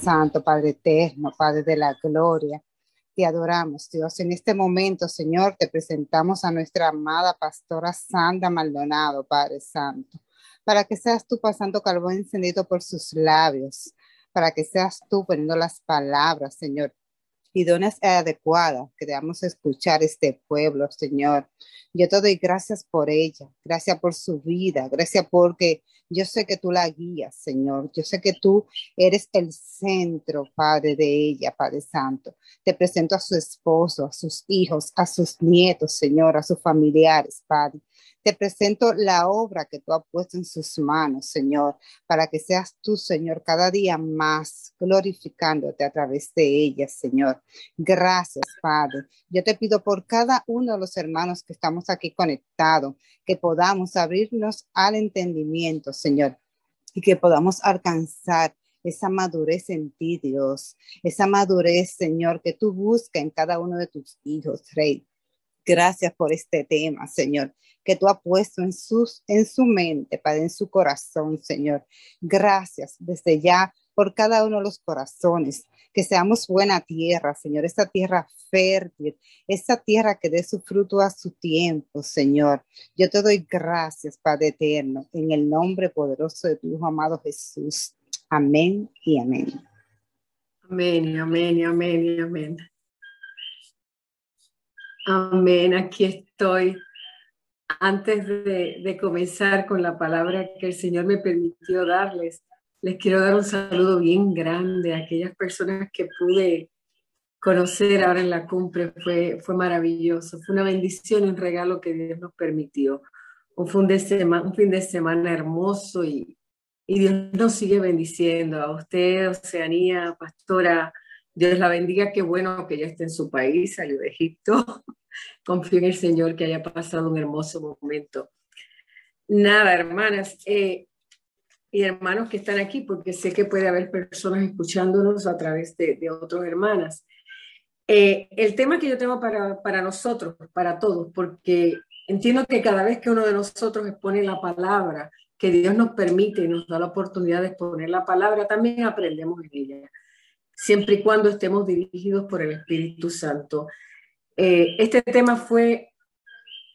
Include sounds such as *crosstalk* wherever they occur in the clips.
Santo, Padre eterno, Padre de la gloria. Te adoramos, Dios. En este momento, Señor, te presentamos a nuestra amada pastora Sandra Maldonado, Padre Santo, para que seas tú pasando carbón encendido por sus labios, para que seas tú poniendo las palabras, Señor, idóneas e adecuadas que debamos escuchar este pueblo, Señor. Yo te doy gracias por ella, gracias por su vida, gracias porque yo sé que tú la guías, Señor. Yo sé que tú eres el centro, Padre, de ella, Padre Santo. Te presento a su esposo, a sus hijos, a sus nietos, Señor, a sus familiares, Padre. Te presento la obra que tú has puesto en sus manos, Señor, para que seas tú, Señor, cada día más glorificándote a través de ella, Señor. Gracias, Padre. Yo te pido por cada uno de los hermanos que estamos aquí conectados, que podamos abrirnos al entendimiento, Señor, y que podamos alcanzar esa madurez en ti, Dios, esa madurez, Señor, que tú buscas en cada uno de tus hijos, Rey. Gracias por este tema, Señor, que tú has puesto en, sus, en su mente, Padre, en su corazón, Señor. Gracias desde ya por cada uno de los corazones, que seamos buena tierra, Señor, esa tierra fértil, esa tierra que dé su fruto a su tiempo, Señor. Yo te doy gracias, Padre eterno, en el nombre poderoso de tu Hijo amado Jesús. Amén y amén. Amén, amén, amén, amén. Amén, aquí estoy. Antes de, comenzar con la palabra que el Señor me permitió darles, les quiero dar un saludo bien grande a aquellas personas que pude conocer ahora en la cumbre. Fue, fue maravilloso, fue una bendición, un regalo que Dios nos permitió. Un fin de semana, un fin de semana hermoso y, y Dios nos sigue bendiciendo. A usted, Oceanía, pastora, Dios la bendiga, qué bueno que ya esté en su país, salió de Egipto. *laughs* Confío en el Señor que haya pasado un hermoso momento. Nada, hermanas eh, y hermanos que están aquí, porque sé que puede haber personas escuchándonos a través de, de otras hermanas. Eh, el tema que yo tengo para, para nosotros, para todos, porque entiendo que cada vez que uno de nosotros expone la palabra, que Dios nos permite y nos da la oportunidad de exponer la palabra, también aprendemos en ella, siempre y cuando estemos dirigidos por el Espíritu Santo. Eh, este tema fue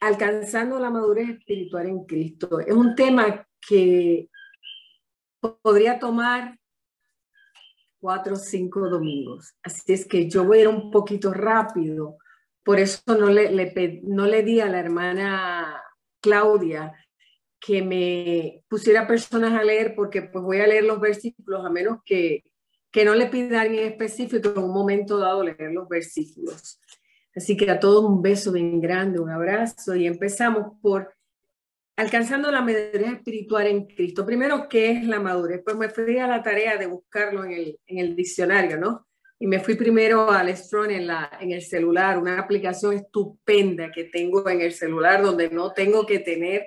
alcanzando la madurez espiritual en Cristo. Es un tema que podría tomar cuatro o cinco domingos. Así es que yo voy a ir un poquito rápido. Por eso no le, le, no le di a la hermana Claudia que me pusiera personas a leer porque pues voy a leer los versículos a menos que, que no le pida a alguien específico en un momento dado leer los versículos. Así que a todos un beso bien grande, un abrazo y empezamos por alcanzando la madurez espiritual en Cristo. Primero, ¿qué es la madurez? Pues me fui a la tarea de buscarlo en el, en el diccionario, ¿no? Y me fui primero al Strong en, la, en el celular, una aplicación estupenda que tengo en el celular donde no tengo que tener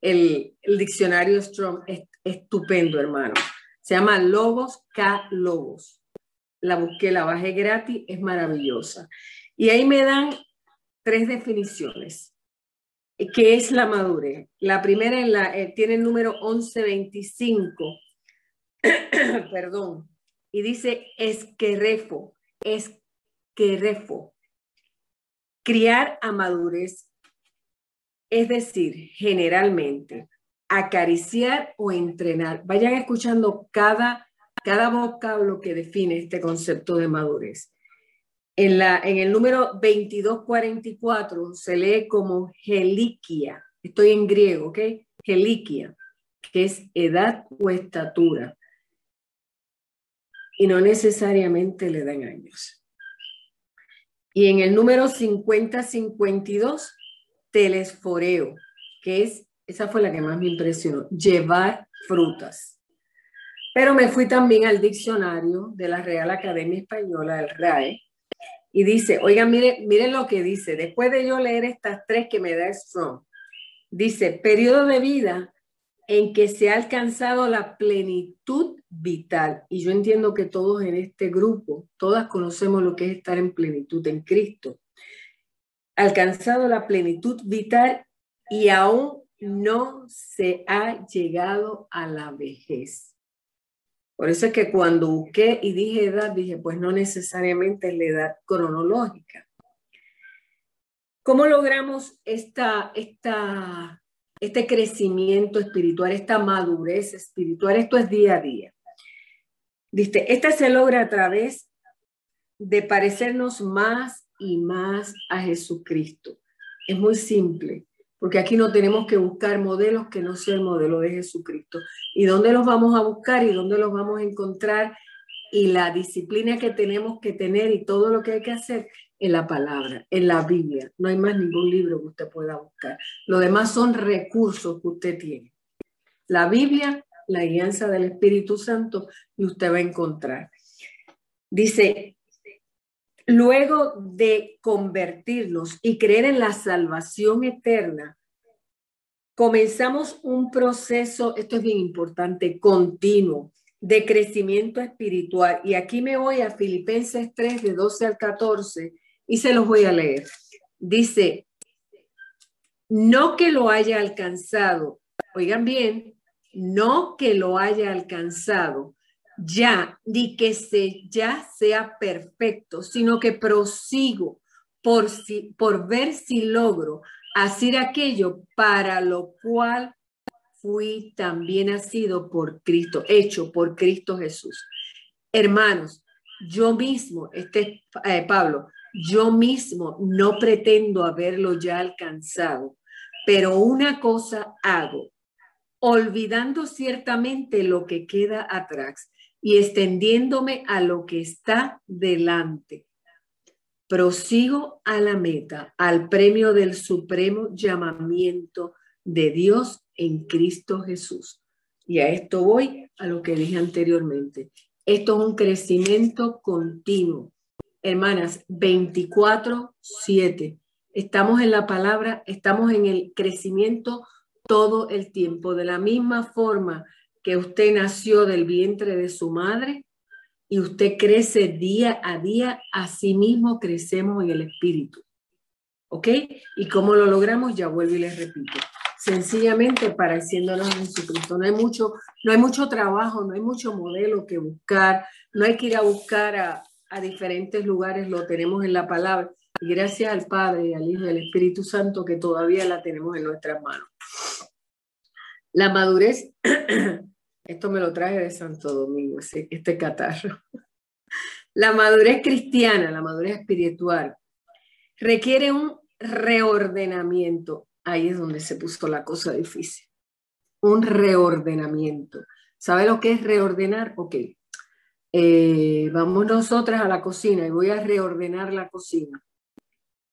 el, el diccionario Strong. Es, estupendo, hermano. Se llama Logos K Logos. La busqué, la bajé gratis, es maravillosa. Y ahí me dan tres definiciones. ¿Qué es la madurez? La primera eh, tiene el número 1125, *clears throat* perdón, y dice esquerrefo, esquerrefo, criar a madurez, es decir, generalmente, acariciar o entrenar. Vayan escuchando cada, cada vocablo que define este concepto de madurez. En, la, en el número 2244 se lee como geliquia. Estoy en griego, ¿ok? Geliquia, que es edad o estatura. Y no necesariamente le dan años. Y en el número 5052, telesforeo, que es, esa fue la que más me impresionó, llevar frutas. Pero me fui también al diccionario de la Real Academia Española, del RAE, y dice, oigan, miren, miren lo que dice, después de yo leer estas tres que me da Strong, dice, periodo de vida en que se ha alcanzado la plenitud vital. Y yo entiendo que todos en este grupo, todas conocemos lo que es estar en plenitud en Cristo. Alcanzado la plenitud vital y aún no se ha llegado a la vejez. Por eso es que cuando busqué y dije edad, dije, pues no necesariamente es la edad cronológica. ¿Cómo logramos esta, esta, este crecimiento espiritual, esta madurez espiritual? Esto es día a día. Dice, esta se logra a través de parecernos más y más a Jesucristo. Es muy simple porque aquí no tenemos que buscar modelos que no sean el modelo de Jesucristo. ¿Y dónde los vamos a buscar y dónde los vamos a encontrar? Y la disciplina que tenemos que tener y todo lo que hay que hacer en la palabra, en la Biblia. No hay más ningún libro que usted pueda buscar. Lo demás son recursos que usted tiene. La Biblia, la guianza del Espíritu Santo y usted va a encontrar. Dice, Luego de convertirnos y creer en la salvación eterna, comenzamos un proceso, esto es bien importante, continuo, de crecimiento espiritual. Y aquí me voy a Filipenses 3, de 12 al 14, y se los voy a leer. Dice, no que lo haya alcanzado, oigan bien, no que lo haya alcanzado, ya, ni que se, ya sea perfecto, sino que prosigo por, si, por ver si logro hacer aquello para lo cual fui también nacido por Cristo, hecho por Cristo Jesús. Hermanos, yo mismo, este eh, Pablo, yo mismo no pretendo haberlo ya alcanzado, pero una cosa hago, olvidando ciertamente lo que queda atrás y extendiéndome a lo que está delante. Prosigo a la meta, al premio del supremo llamamiento de Dios en Cristo Jesús. Y a esto voy a lo que dije anteriormente. Esto es un crecimiento continuo. Hermanas, 24-7. Estamos en la palabra, estamos en el crecimiento todo el tiempo. De la misma forma que usted nació del vientre de su madre y usted crece día a día, así mismo crecemos en el espíritu. ¿Ok? ¿Y cómo lo logramos? Ya vuelvo y les repito. Sencillamente pareciéndonos en Jesucristo. No hay mucho, no hay mucho trabajo, no hay mucho modelo que buscar, no hay que ir a buscar a, diferentes lugares, lo tenemos en la palabra. Y gracias al Padre y al Hijo y al Espíritu Santo que todavía la tenemos en nuestras manos. La madurez, *clears throat* esto me lo traje de Santo Domingo, este catarro. *laughs* La madurez cristiana, la madurez espiritual, requiere un reordenamiento. Ahí es donde se puso la cosa difícil. Un reordenamiento. ¿Sabe lo que es reordenar? Ok. Eh, vamos nosotras a la cocina y voy a reordenar la cocina.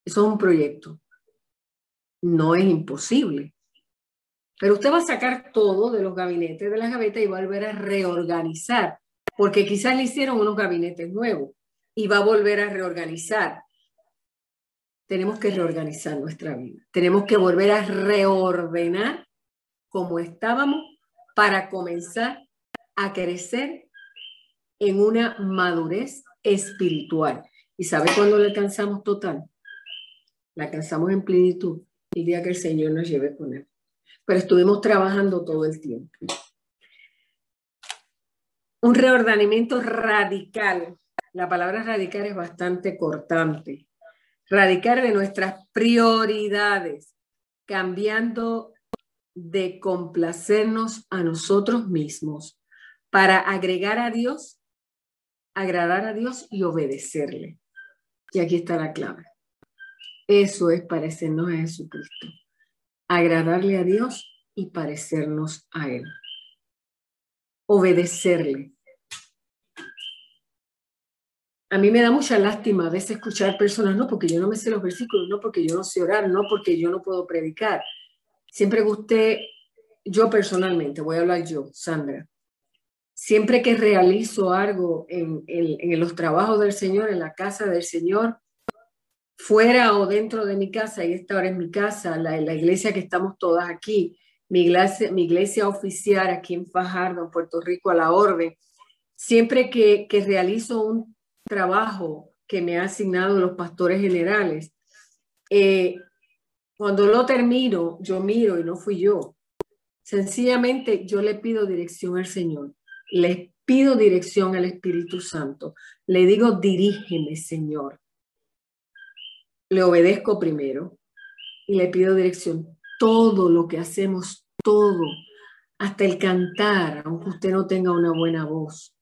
Eso es un proyecto. No es imposible. Pero usted va a sacar todo de los gabinetes de las gavetas y va a volver a reorganizar, porque quizás le hicieron unos gabinetes nuevos y va a volver a reorganizar. Tenemos que reorganizar nuestra vida. Tenemos que volver a reordenar como estábamos para comenzar a crecer en una madurez espiritual. ¿Y sabe cuándo la alcanzamos total? La alcanzamos en plenitud el día que el Señor nos lleve con él pero estuvimos trabajando todo el tiempo. Un reordenamiento radical. La palabra radical es bastante cortante. Radical de nuestras prioridades, cambiando de complacernos a nosotros mismos para agregar a Dios, agradar a Dios y obedecerle. Y aquí está la clave. Eso es parecernos a Jesucristo agradarle a Dios y parecernos a Él. Obedecerle. A mí me da mucha lástima a veces escuchar personas, no porque yo no me sé los versículos, no porque yo no sé orar, no porque yo no puedo predicar. Siempre gusté, yo personalmente, voy a hablar yo, Sandra, siempre que realizo algo en, en los trabajos del Señor, en la casa del Señor, fuera o dentro de mi casa, y esta ahora es mi casa, la, la iglesia que estamos todas aquí, mi iglesia, mi iglesia oficial aquí en Fajardo, Puerto Rico, a la orden, siempre que, que realizo un trabajo que me han asignado los pastores generales, eh, cuando lo termino, yo miro y no fui yo. Sencillamente yo le pido dirección al Señor. Le, pido dirección al Espíritu Santo. Le digo, dirígeme, Señor. Le obedezco primero y le pido dirección. Todo lo que hacemos, todo, hasta el cantar, aunque usted no tenga una buena voz,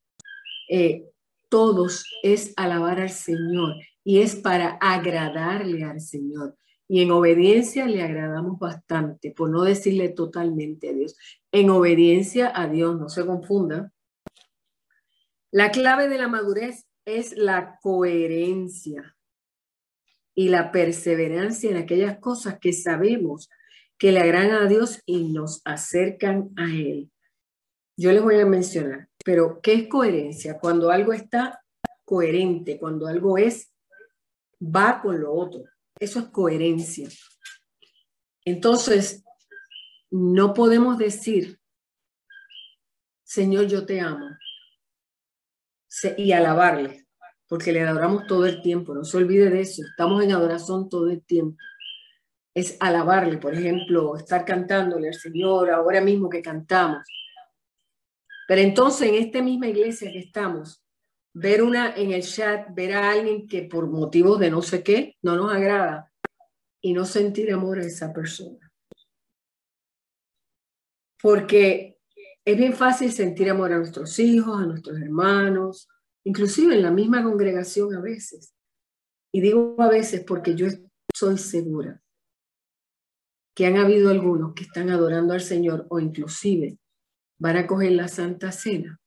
eh, todos es alabar al Señor y es para agradarle al Señor. Y en obediencia le agradamos bastante, por no decirle totalmente a Dios. En obediencia a Dios, no se confunda. La clave de la madurez es la coherencia y la perseverancia en aquellas cosas que sabemos que le agradan a Dios y nos acercan a Él. Yo les voy a mencionar, pero ¿qué es coherencia? Cuando algo está coherente, cuando algo es, va con lo otro. Eso es coherencia. Entonces, no podemos decir, Señor, yo te amo, y alabarle, porque le adoramos todo el tiempo, no se olvide de eso, estamos en adoración todo el tiempo. Es alabarle, por ejemplo, estar cantándole al Señor ahora mismo que cantamos. Pero entonces en esta misma iglesia que estamos, ver una en el chat, ver a alguien que por motivos de no sé qué no nos agrada y no sentir amor a esa persona. Porque es bien fácil sentir amor a nuestros hijos, a nuestros hermanos, inclusive en la misma congregación a veces. Y digo a veces porque yo soy segura que han habido algunos que están adorando al Señor o inclusive van a coger la Santa Cena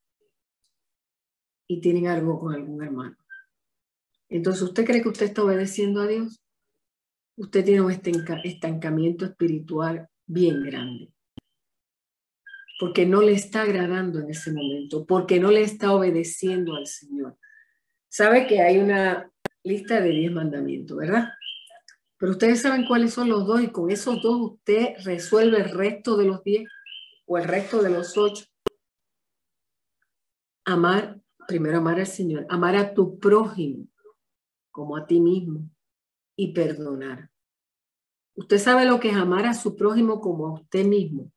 y tienen algo con algún hermano. Entonces, ¿usted cree que usted está obedeciendo a Dios? Usted tiene un estancamiento espiritual bien grande. Porque no le está agradando en ese momento, porque no le está obedeciendo al Señor. Sabe que hay una lista de diez mandamientos, ¿verdad? Pero ustedes saben cuáles son los dos y con esos dos usted resuelve el resto de los diez o el resto de los ocho. Amar primero amar al Señor, amar a tu prójimo como a ti mismo y perdonar. Usted sabe lo que es amar a su prójimo como a usted mismo.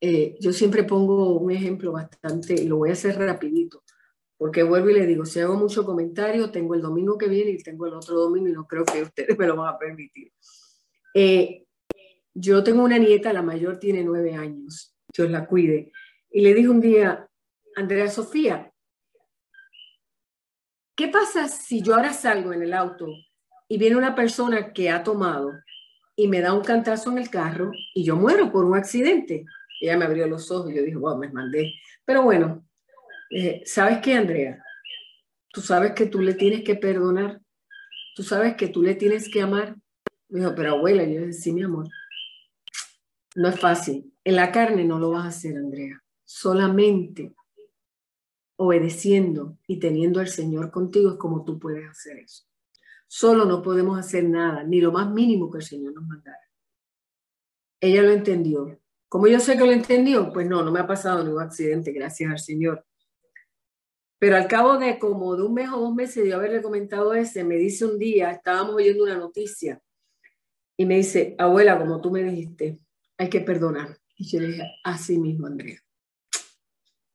Eh, yo siempre pongo un ejemplo bastante, y lo voy a hacer rapidito, porque vuelvo y le digo, si hago mucho comentario, tengo el domingo que viene y tengo el otro domingo y no creo que *laughs* ustedes me lo van a permitir. Eh, yo tengo una nieta, la mayor tiene nueve años, Dios la cuide, y le dije un día, Andrea Sofía, ¿qué pasa si yo ahora salgo en el auto y viene una persona que ha tomado y me da un cantazo en el carro y yo muero por un accidente? Ella me abrió los ojos y yo dije, wow, me mandé. Pero bueno, eh, ¿sabes qué, Andrea? Tú sabes que tú le tienes que perdonar. Tú sabes que tú le tienes que amar. Me dijo, pero abuela, yo dije, sí, mi amor. No es fácil. En la carne no lo vas a hacer, Andrea. Solamente obedeciendo y teniendo al Señor contigo es como tú puedes hacer eso. Solo no podemos hacer nada, ni lo más mínimo que el Señor nos mandara. Ella lo entendió. Como yo sé que lo entendió, pues no, no me ha pasado ningún accidente, gracias al Señor. Pero al cabo de como de un mes o dos meses de haberle comentado ese, me dice un día, estábamos oyendo una noticia, y me dice, abuela, como tú me dijiste, hay que perdonar. Y yo le dije, así mismo, Andrea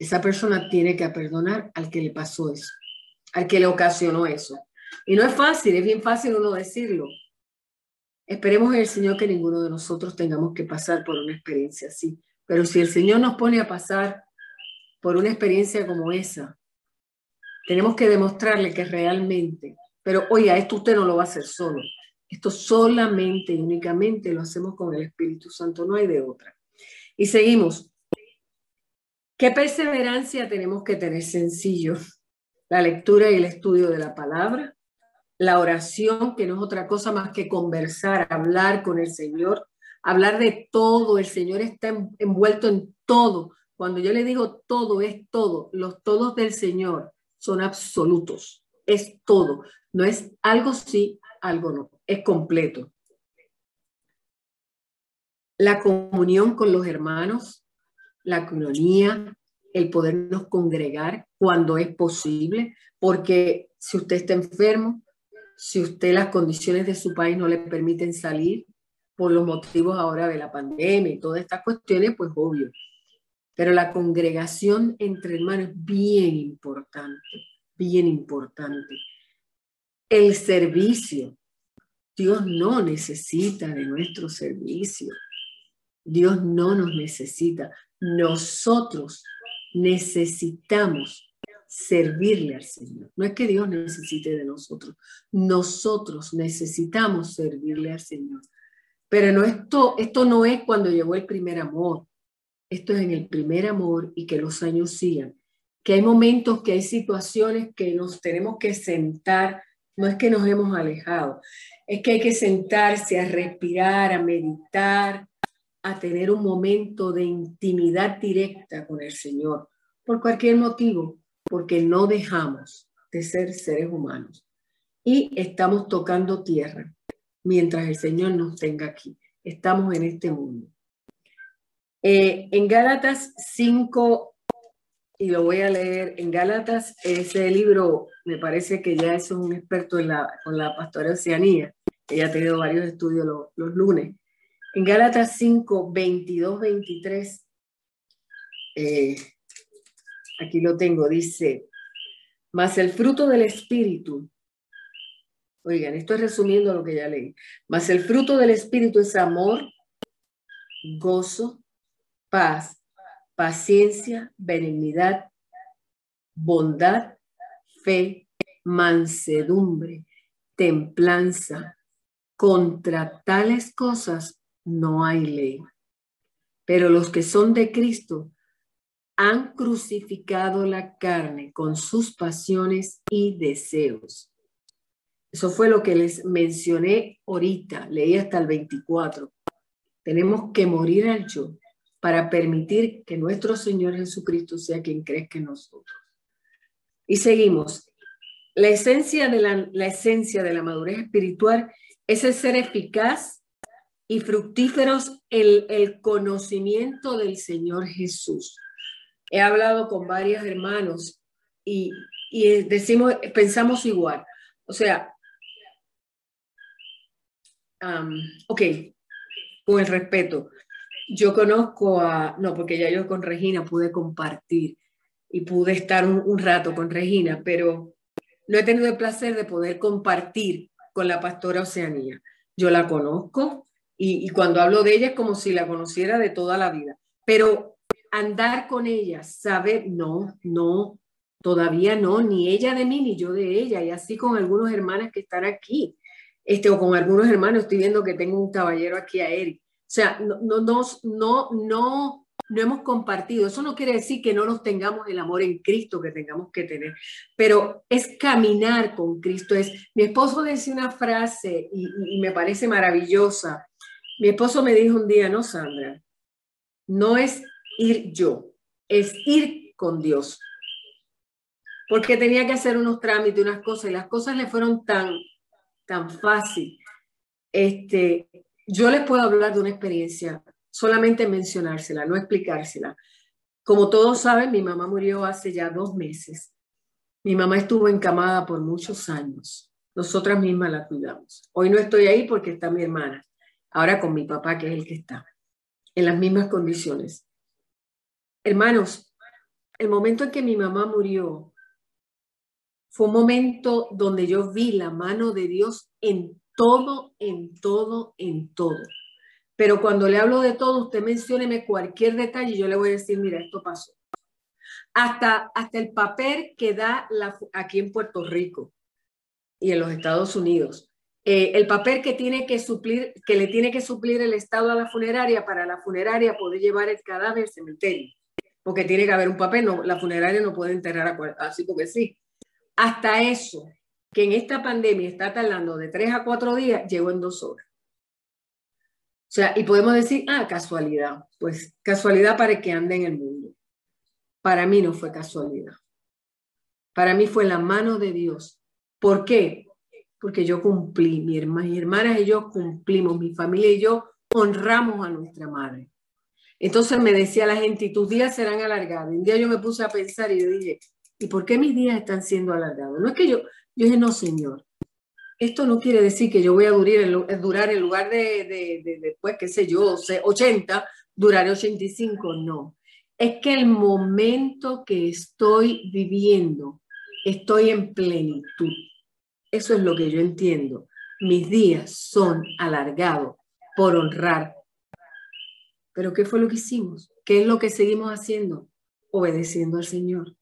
esa persona tiene que perdonar al que le pasó eso, al que le ocasionó eso. Y no es fácil, es bien fácil uno decirlo. Esperemos en el Señor que ninguno de nosotros tengamos que pasar por una experiencia así. Pero si el Señor nos pone a pasar por una experiencia como esa, tenemos que demostrarle que realmente, pero oiga, esto usted no lo va a hacer solo. Esto solamente y únicamente lo hacemos con el Espíritu Santo, no hay de otra. Y seguimos. ¿Qué perseverancia tenemos que tener? Sencillo. La lectura y el estudio de la palabra, la oración, que no es otra cosa más que conversar, hablar con el Señor, hablar de todo. El Señor está envuelto en todo. Cuando yo le digo todo, es todo. Los todos del Señor son absolutos. Es todo. No es algo sí, algo no. Es completo. La comunión con los hermanos, la colonia, el podernos congregar cuando es posible, porque si usted está enfermo, si usted las condiciones de su país no le permiten salir por los motivos ahora de la pandemia y todas estas cuestiones, pues obvio. Pero la congregación entre hermanos es bien importante, bien importante. El servicio. Dios no necesita de nuestro servicio. Dios no nos necesita. Nosotros necesitamos servirle al Señor. No es que Dios necesite de nosotros, nosotros necesitamos servirle al Señor. Pero no esto, esto no es cuando llegó el primer amor, esto es en el primer amor y que los años sigan. Que hay momentos, que hay situaciones que nos tenemos que sentar, no es que nos hemos alejado, es que hay que sentarse a respirar, a meditar, a tener un momento de intimidad directa con el Señor, por cualquier motivo, porque no dejamos de ser seres humanos y estamos tocando tierra mientras el Señor nos tenga aquí. Estamos en este mundo. Eh, en Gálatas 5, y lo voy a leer, en Gálatas, ese libro, me parece que ya es un experto en la, con la pastora Oceanía, ella ha tenido varios estudios los lunes. En Gálatas 5, 22, 23, aquí lo tengo, dice, mas el fruto del Espíritu, oigan, estoy resumiendo lo que ya leí, mas el fruto del Espíritu es amor, gozo, paz, paciencia, benignidad, bondad, fe, mansedumbre, templanza. Contra tales cosas no hay ley. Pero los que son de Cristo han crucificado la carne con sus pasiones y deseos. Eso fue lo que les mencioné ahorita, leí hasta el 24. Tenemos que morir al yo para permitir que nuestro Señor Jesucristo sea quien crezca en nosotros. Y seguimos. La esencia de la, la esencia de la madurez espiritual es el ser eficaz y fructíferos el, el conocimiento del Señor Jesús. He hablado con varios hermanos y, y decimos, pensamos igual. O sea, ok, con el respeto. Yo conozco a, no, porque ya yo con Regina pude compartir y pude estar un, rato con Regina, pero no he tenido el placer de poder compartir con la pastora Oceanía. Yo la conozco, y, cuando hablo de ella es como si la conociera de toda la vida. Pero andar con ella, saber, no, no, todavía no, ni ella de mí, ni yo de ella. Y así con algunos hermanos que están aquí. Este, o con algunos hermanos, estoy viendo que tengo un caballero aquí a Eric. O sea, no, no, no, no, no, hemos compartido. Eso no quiere decir que no nos tengamos el amor en Cristo que tengamos que tener, pero es caminar con Cristo. Es, mi esposo decía una frase y, y me parece maravillosa. Mi esposo me dijo un día, no, Sandra, no es ir yo, es ir con Dios. Porque tenía que hacer unos trámites, unas cosas, y las cosas le fueron tan, tan fácil. Este, yo les puedo hablar de una experiencia, solamente mencionársela, no explicársela. Como todos saben, mi mamá murió hace ya dos meses. Mi mamá estuvo encamada por muchos años. Nosotras mismas la cuidamos. Hoy no estoy ahí porque está mi hermana ahora con mi papá, que es el que está, en las mismas condiciones. Hermanos, el momento en que mi mamá murió fue un momento donde yo vi la mano de Dios en todo, en todo, en todo. Pero cuando le hablo de todo, usted mencióneme cualquier detalle y yo le voy a decir, mira, esto pasó. Hasta, hasta el papel que da aquí en Puerto Rico y en los Estados Unidos eh, el papel que tiene que suplir, que le tiene que suplir el Estado a la funeraria para la funeraria poder llevar el cadáver al cementerio. Porque tiene que haber un papel, no, la funeraria no puede enterrar así porque sí. Hasta eso, que en esta pandemia está tardando de tres a cuatro días, llegó en dos horas. O sea, y podemos decir, ah, casualidad. Pues casualidad para que ande en el mundo. Para mí no fue casualidad. Para mí fue la mano de Dios. ¿Por qué? porque yo cumplí, mi hermana, mis hermanas y yo cumplimos, mi familia y yo honramos a nuestra madre. Entonces me decía la gente, y tus días serán alargados. un día yo me puse a pensar y yo dije, ¿y por qué mis días están siendo alargados? No es que yo, yo dije, no, Señor, esto no quiere decir que yo voy a durar, durar en lugar de, de, después, qué sé yo, 80, duraré 85, no. es que el momento que estoy viviendo, estoy en plenitud. Eso es lo que yo entiendo. Mis días son alargados por honrar. Pero ¿qué fue lo que hicimos? ¿Qué es lo que seguimos haciendo? Obedeciendo al Señor,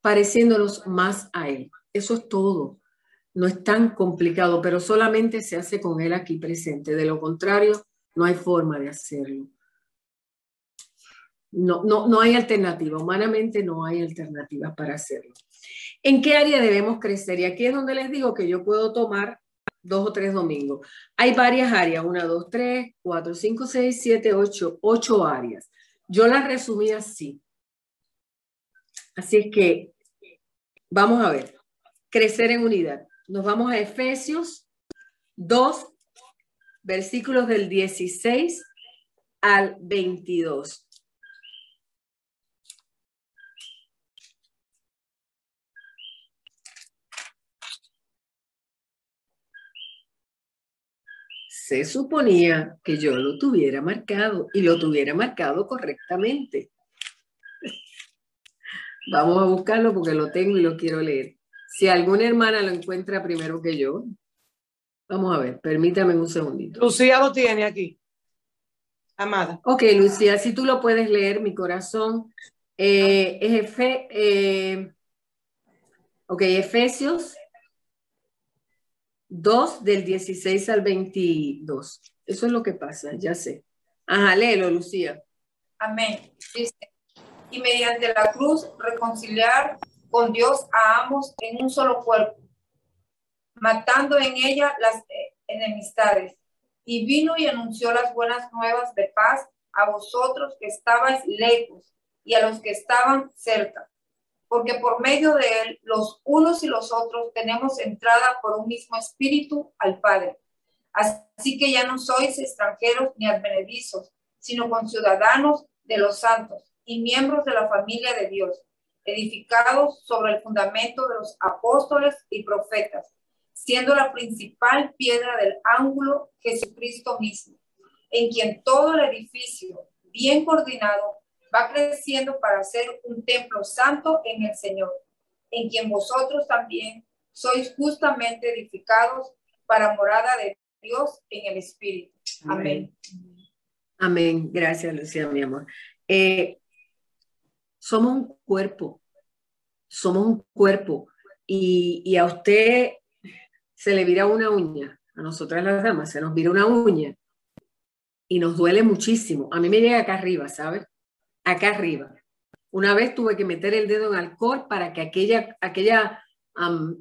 pareciéndonos más a Él. Eso es todo. No es tan complicado, pero solamente se hace con Él aquí presente. De lo contrario, no hay forma de hacerlo. No, no, no hay alternativa. Humanamente no hay alternativa para hacerlo. ¿En qué área debemos crecer? Y aquí es donde les digo que yo puedo tomar dos o tres domingos. Hay varias áreas, una, dos, tres, cuatro, cinco, seis, siete, ocho, ocho áreas. Yo las resumí así. Así es que vamos a ver, crecer en unidad. Nos vamos a Efesios 2, versículos del 16 al 22. Se suponía que yo lo tuviera marcado y lo tuviera marcado correctamente. *laughs* Vamos a buscarlo porque lo tengo y lo quiero leer. Si alguna hermana lo encuentra primero que yo, vamos a ver, permítame un segundito. Lucía lo tiene aquí. Amada. Ok, Lucía, si tú lo puedes leer, mi corazón. Eh, es eh, ok, Efesios 2 del 16 al 22. Eso es lo que pasa, ya sé. Ajá, léelo, Lucía. Amén. y mediante la cruz reconciliar con Dios a ambos en un solo cuerpo, matando en ella las eh, enemistades. Y vino y anunció las buenas nuevas de paz a vosotros que estabais lejos y a los que estaban cerca porque por medio de él los unos y los otros tenemos entrada por un mismo espíritu al Padre. Así que ya no sois extranjeros ni advenedizos, sino conciudadanos de los santos y miembros de la familia de Dios, edificados sobre el fundamento de los apóstoles y profetas, siendo la principal piedra del ángulo Jesucristo mismo, en quien todo el edificio, bien coordinado, va creciendo para ser un templo santo en el Señor, en quien vosotros también sois justamente edificados para morada de Dios en el Espíritu. Amén. Amén. Gracias, Lucía, mi amor. Eh, somos un cuerpo, somos un cuerpo y, y a usted se le vira una uña, a nosotras las damas se nos vira una uña y nos duele muchísimo. A mí me llega acá arriba, ¿sabes? Acá arriba. Una vez tuve que meter el dedo en alcohol para que aquella, aquella,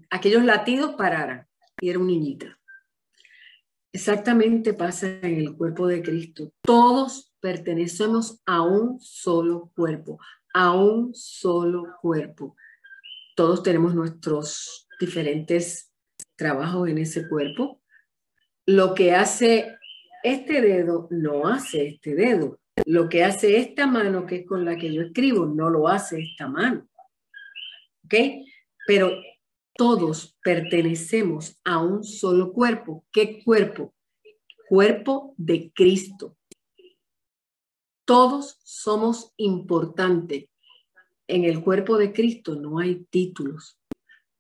aquellos latidos pararan. Y era un niñita. Exactamente pasa en el cuerpo de Cristo. Todos pertenecemos a un solo cuerpo, a un solo cuerpo. Todos tenemos nuestros diferentes trabajos en ese cuerpo. Lo que hace este dedo no hace este dedo. Lo que hace esta mano, que es con la que yo escribo, no lo hace esta mano. ¿Ok? Pero todos pertenecemos a un solo cuerpo. ¿Qué cuerpo? Cuerpo de Cristo. Todos somos importantes. En el cuerpo de Cristo no hay títulos.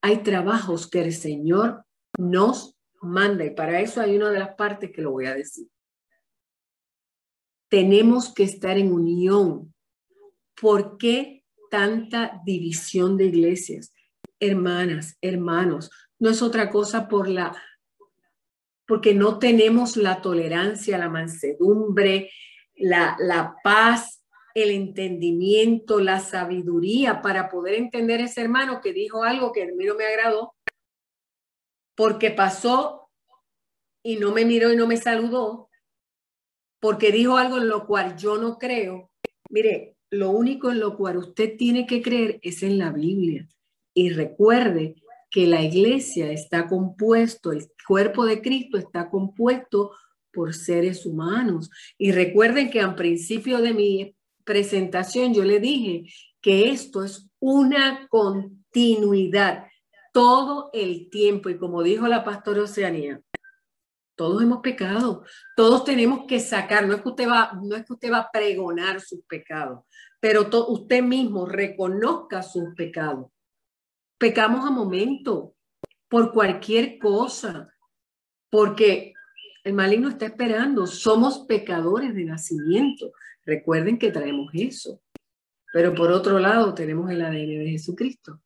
Hay trabajos que el Señor nos manda y para eso hay una de las partes que lo voy a decir tenemos que estar en unión. ¿Por qué tanta división de iglesias? Hermanas, hermanos, no es otra cosa por la porque no tenemos la tolerancia, la mansedumbre, la, la paz, el entendimiento, la sabiduría para poder entender ese hermano que dijo algo que a mí no me agradó, porque pasó y no me miró y no me saludó, porque dijo algo en lo cual yo no creo. Mire, lo único en lo cual usted tiene que creer es en la Biblia. Y recuerde que la iglesia está compuesto, el cuerpo de Cristo está compuesto por seres humanos. Y recuerden que al principio de mi presentación yo le dije que esto es una continuidad todo el tiempo. Y como dijo la pastora Oceanía, todos hemos pecado, todos tenemos que sacar, no es que usted va, no es que usted va a pregonar sus pecados, pero usted mismo reconozca sus pecados. Pecamos a momento, por cualquier cosa, porque el maligno está esperando. Somos pecadores de nacimiento. Recuerden que traemos eso. Pero por otro lado tenemos el ADN de Jesucristo,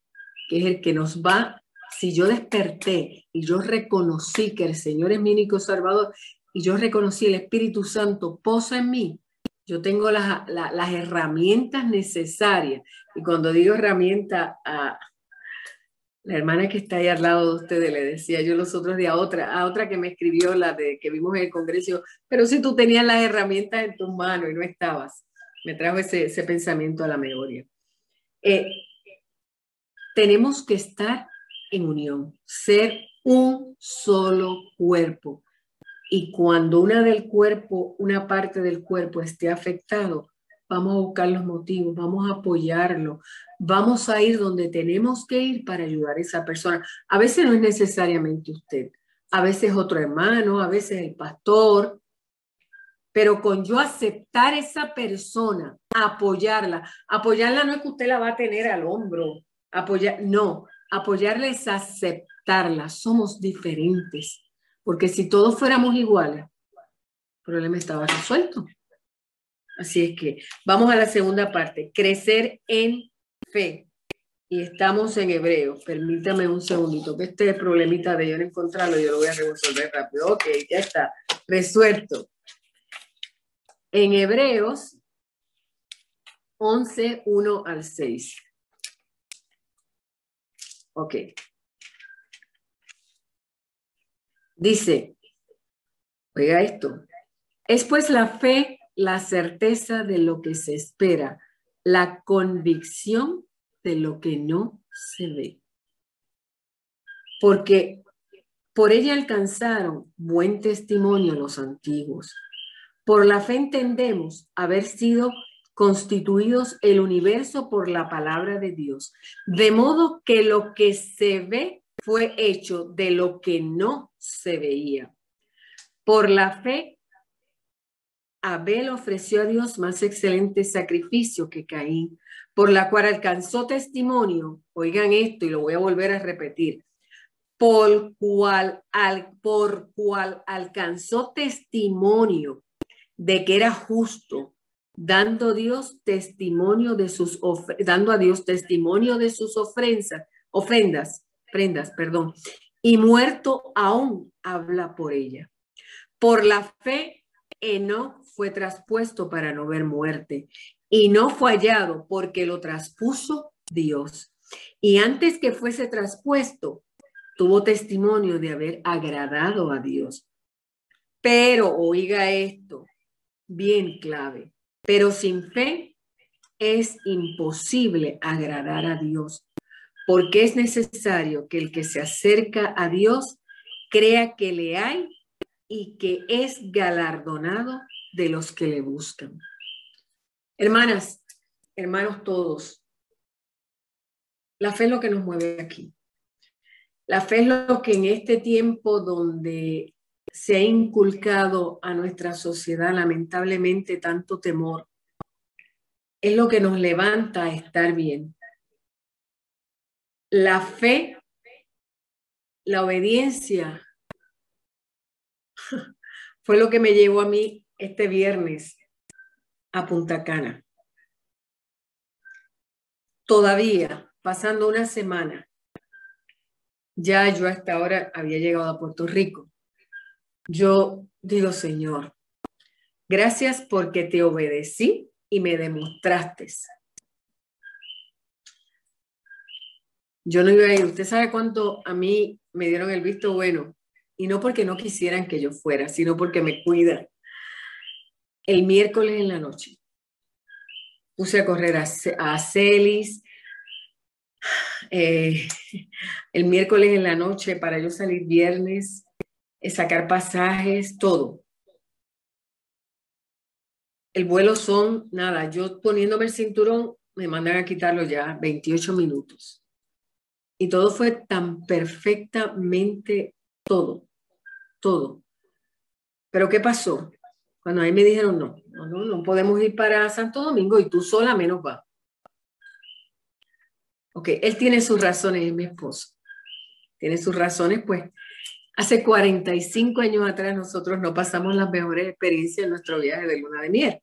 que es el que nos va, si yo desperté y yo reconocí que el Señor es mi único Salvador y yo reconocí el Espíritu Santo posa en mí, yo tengo las, las, herramientas necesarias. Y cuando digo herramienta, a la hermana que está ahí al lado de ustedes le decía yo los otros días a otra, a otra que me escribió la de que vimos en el Congreso, pero si tú tenías las herramientas en tus manos y no estabas, me trajo ese, pensamiento a la memoria. Eh, tenemos que estar en unión, ser un solo cuerpo. Y cuando una del cuerpo, una parte del cuerpo esté afectado, vamos a buscar los motivos, vamos a apoyarlo, vamos a ir donde tenemos que ir para ayudar a esa persona. A veces no es necesariamente usted, a veces otro hermano, a veces el pastor, pero con yo aceptar esa persona, apoyarla, apoyarla no es que usted la va a tener al hombro, apoyar, no, apoyarla es aceptarla, somos diferentes, porque si todos fuéramos iguales, el problema estaba resuelto. Así es que vamos a la segunda parte, crecer en fe. Y estamos en hebreo. Permítame un segundito, que este problemita de yo no encontrarlo, yo lo voy a resolver rápido. Ok, ya está, resuelto. En Hebreos 11, 1 al 6. Ok. Dice, oiga esto, es pues la fe la certeza de lo que se espera, la convicción de lo que no se ve. Porque por ella alcanzaron buen testimonio los antiguos. Por la fe entendemos haber sido constituidos el universo por la palabra de Dios, de modo que lo que se ve fue hecho de lo que no se veía. Por la fe Abel ofreció a Dios más excelente sacrificio que Caín, por la cual alcanzó testimonio, oigan esto y lo voy a volver a repetir, por cual, al, por cual alcanzó testimonio de que era justo, dando Dios testimonio de sus dando a Dios testimonio de sus ofrendas, ofrendas, prendas, perdón, y muerto aún habla por ella. Por la fe Enoch fue traspuesto para no ver muerte y no fue hallado porque lo traspuso Dios. Y antes que fuese traspuesto, tuvo testimonio de haber agradado a Dios. Pero, oiga esto, bien clave, pero sin fe es imposible agradar a Dios, porque es necesario que el que se acerca a Dios crea que le hay y que es galardonado de los que le buscan. Hermanas, hermanos todos, la fe es lo que nos mueve aquí. La fe es lo que en este tiempo donde se ha inculcado a nuestra sociedad lamentablemente tanto temor, es lo que nos levanta a estar bien. La fe, la obediencia *laughs* fue lo que me llevó a mí este viernes a Punta Cana. Todavía, pasando una semana, ya yo hasta ahora había llegado a Puerto Rico. Yo digo, Señor, gracias porque te obedecí y me demostraste. Yo no iba a ir. Usted sabe cuánto a mí me dieron el visto bueno y no porque no quisieran que yo fuera, sino porque me cuidan. El miércoles en la noche puse a correr a, Celis. Eh, el miércoles en la noche para yo salir viernes, sacar pasajes, todo. El vuelo son, nada, yo poniéndome el cinturón, me mandan a quitarlo ya 28 minutos. Y todo fue tan perfectamente todo todo. Pero ¿qué pasó? Cuando ahí me dijeron, no, no, no, podemos ir para Santo Domingo y tú sola menos va. Ok, él tiene sus razones, es mi esposo. Tiene sus razones, pues hace 45 años atrás nosotros no pasamos las mejores experiencias en nuestro viaje de luna de miel.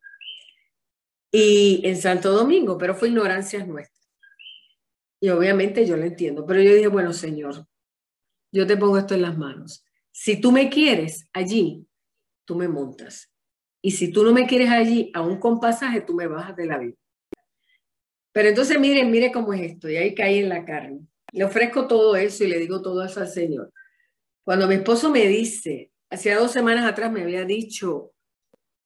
Y en Santo Domingo, pero fue ignorancia nuestra. Y obviamente yo lo entiendo, pero yo dije, bueno, Señor, yo te pongo esto en las manos. Si tú me quieres allí, tú me montas. Y si tú no me quieres allí, aún con pasaje, tú me bajas de la vida. Pero entonces miren, mire cómo es esto. Y ahí caí en la carne. Le ofrezco todo eso y le digo todo eso al Señor. Cuando mi esposo me dice, hacía dos semanas atrás me había dicho,